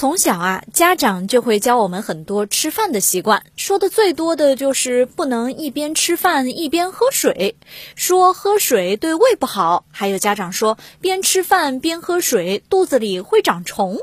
从小啊，家长就会教我们很多吃饭的习惯，说的最多的就是不能一边吃饭一边喝水，说喝水对胃不好。还有家长说，边吃饭边喝水，肚子里会长虫。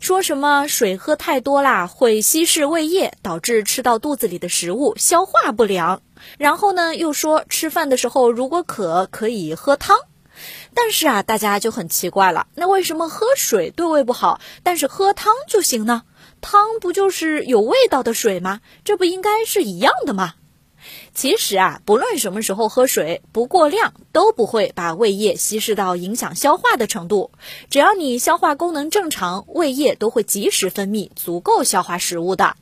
说什么水喝太多啦，会稀释胃液，导致吃到肚子里的食物消化不良。然后呢，又说吃饭的时候如果渴可以喝汤。但是啊，大家就很奇怪了，那为什么喝水对胃不好，但是喝汤就行呢？汤不就是有味道的水吗？这不应该是一样的吗？其实啊，不论什么时候喝水，不过量都不会把胃液稀释到影响消化的程度。只要你消化功能正常，胃液都会及时分泌，足够消化食物的。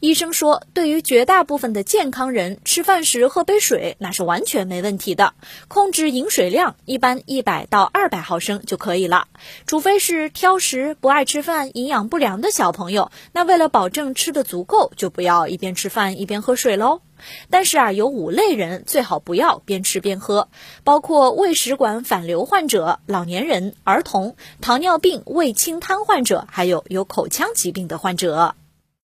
医生说，对于绝大部分的健康人，吃饭时喝杯水那是完全没问题的。控制饮水量，一般一百到二百毫升就可以了。除非是挑食、不爱吃饭、营养不良的小朋友，那为了保证吃的足够，就不要一边吃饭一边喝水喽。但是啊，有五类人最好不要边吃边喝，包括胃食管反流患者、老年人、儿童、糖尿病、胃轻瘫患者，还有有口腔疾病的患者。